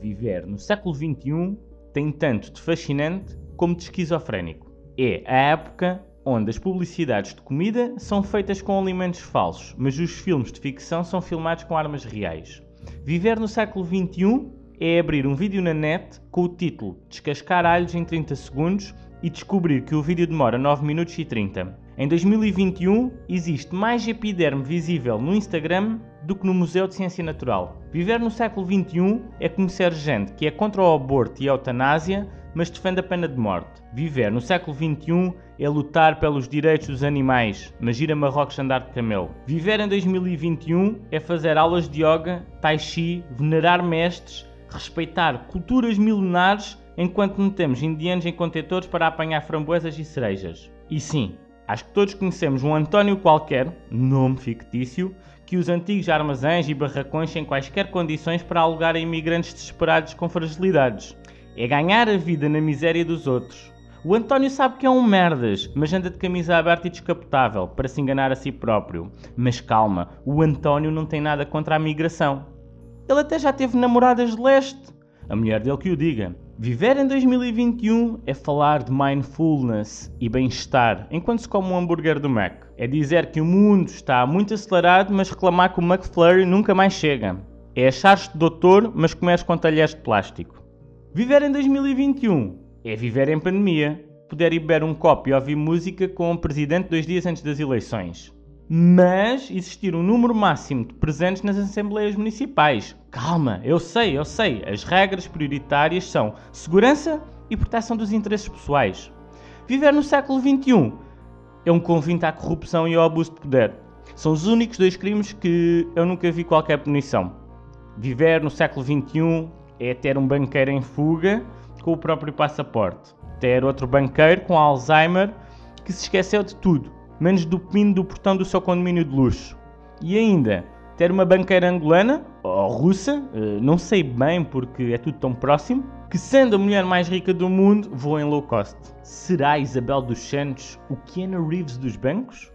Viver no século XXI tem tanto de fascinante como de esquizofrénico. É a época onde as publicidades de comida são feitas com alimentos falsos, mas os filmes de ficção são filmados com armas reais. Viver no século XXI é abrir um vídeo na net com o título Descascar alhos em 30 segundos e descobrir que o vídeo demora 9 minutos e 30. Em 2021 existe mais epiderme visível no Instagram do que no Museu de Ciência Natural. Viver no século XXI é conhecer gente que é contra o aborto e a eutanásia, mas defende a pena de morte. Viver no século XXI é lutar pelos direitos dos animais, mas ir a Marrocos andar de camelo. Viver em 2021 é fazer aulas de yoga, tai chi, venerar mestres, respeitar culturas milenares enquanto metemos indianos em contentores para apanhar framboesas e cerejas. E sim, acho que todos conhecemos um António qualquer, nome fictício, que os antigos armazéns e barracões sem quaisquer condições para alugar a imigrantes desesperados com fragilidades. É ganhar a vida na miséria dos outros. O António sabe que é um merdas, mas anda de camisa aberta e descapotável para se enganar a si próprio. Mas calma, o António não tem nada contra a migração. Ele até já teve namoradas de leste. A mulher dele que o diga. Viver em 2021 é falar de mindfulness e bem-estar enquanto se come um hambúrguer do Mac. É dizer que o mundo está muito acelerado, mas reclamar que o McFlurry nunca mais chega. É achar-te doutor, mas comeres com talheres de plástico. Viver em 2021 é viver em pandemia, poder ir beber um copo e ouvir música com o presidente dois dias antes das eleições. Mas existir um número máximo de presentes nas assembleias municipais. Calma, eu sei, eu sei. As regras prioritárias são segurança e proteção dos interesses pessoais. Viver no século XXI é um convite à corrupção e ao abuso de poder. São os únicos dois crimes que eu nunca vi qualquer punição. Viver no século XXI é ter um banqueiro em fuga com o próprio passaporte. Ter outro banqueiro com Alzheimer que se esqueceu de tudo, menos do pino do portão do seu condomínio de luxo. E ainda, ter uma banqueira angolana, ou russa, eh, não sei bem porque é tudo tão próximo, que sendo a mulher mais rica do mundo, voa em low cost. Será Isabel dos Santos o Keanu Reeves dos bancos?